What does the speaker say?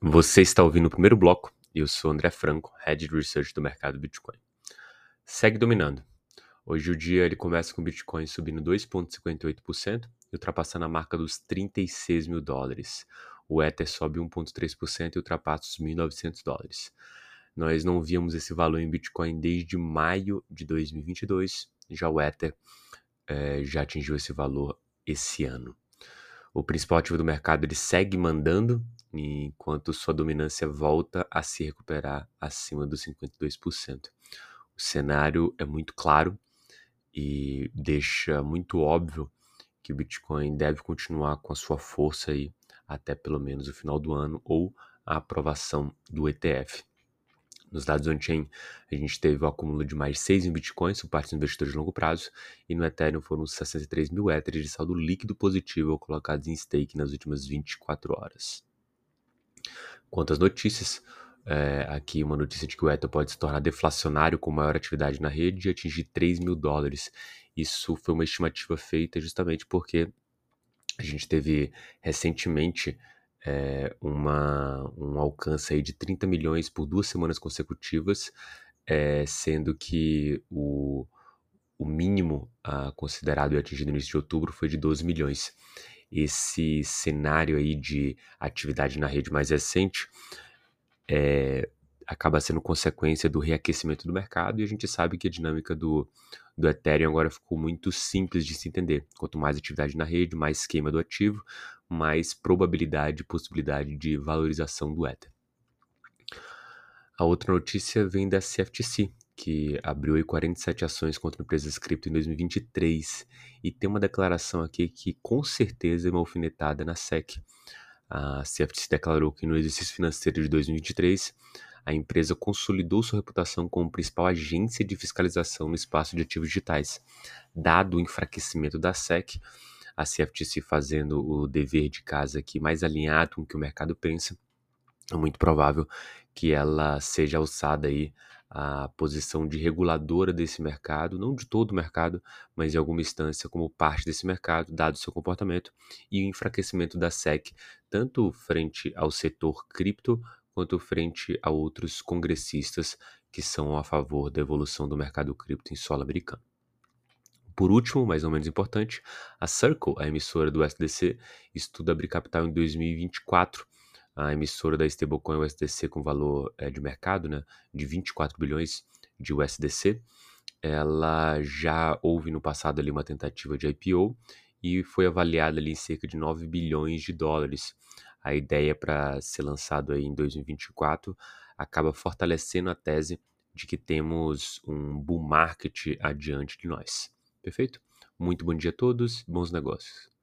Você está ouvindo o primeiro bloco eu sou André Franco, Head de Research do mercado Bitcoin. Segue dominando. Hoje o dia ele começa com o Bitcoin subindo 2,58% e ultrapassando a marca dos 36 mil dólares. O Ether sobe 1,3% e ultrapassa os 1.900 dólares. Nós não víamos esse valor em Bitcoin desde maio de 2022, já o Ether é, já atingiu esse valor esse ano. O principal ativo do mercado ele segue mandando, enquanto sua dominância volta a se recuperar acima dos 52%. O cenário é muito claro e deixa muito óbvio que o Bitcoin deve continuar com a sua força aí até pelo menos o final do ano ou a aprovação do ETF. Nos dados on-chain, a gente teve o acúmulo de mais 6 em bitcoins por parte dos investidores de longo prazo, e no Ethereum foram 63 mil Ethers de saldo líquido positivo colocados em stake nas últimas 24 horas. Quanto às notícias, é, aqui uma notícia de que o Ether pode se tornar deflacionário com maior atividade na rede e atingir 3 mil dólares. Isso foi uma estimativa feita justamente porque a gente teve recentemente é, uma, um alcance aí de 30 milhões por duas semanas consecutivas, é, sendo que o, o mínimo ah, considerado e atingido no início de outubro foi de 12 milhões. Esse cenário aí de atividade na rede mais recente é, acaba sendo consequência do reaquecimento do mercado e a gente sabe que a dinâmica do, do Ethereum agora ficou muito simples de se entender. Quanto mais atividade na rede, mais esquema do ativo, mais probabilidade e possibilidade de valorização do Ether. A outra notícia vem da CFTC, que abriu 47 ações contra empresas cripto em 2023 e tem uma declaração aqui que com certeza é uma alfinetada na SEC. A CFTC declarou que no exercício financeiro de 2023 a empresa consolidou sua reputação como principal agência de fiscalização no espaço de ativos digitais. Dado o enfraquecimento da SEC, a CFTC fazendo o dever de casa aqui mais alinhado com o que o mercado pensa, é muito provável que ela seja alçada aí a posição de reguladora desse mercado, não de todo o mercado, mas em alguma instância como parte desse mercado, dado seu comportamento e o enfraquecimento da SEC, tanto frente ao setor cripto quanto frente a outros congressistas que são a favor da evolução do mercado cripto em solo americano. Por último, mas não menos importante, a Circle, a emissora do SDC, estuda abrir capital em 2024. A emissora da stablecoin USDC com valor é, de mercado né, de 24 bilhões de USDC. Ela já houve no passado ali uma tentativa de IPO e foi avaliada ali em cerca de 9 bilhões de dólares a ideia para ser lançado aí em 2024 acaba fortalecendo a tese de que temos um bull market adiante de nós. Perfeito? Muito bom dia a todos, bons negócios.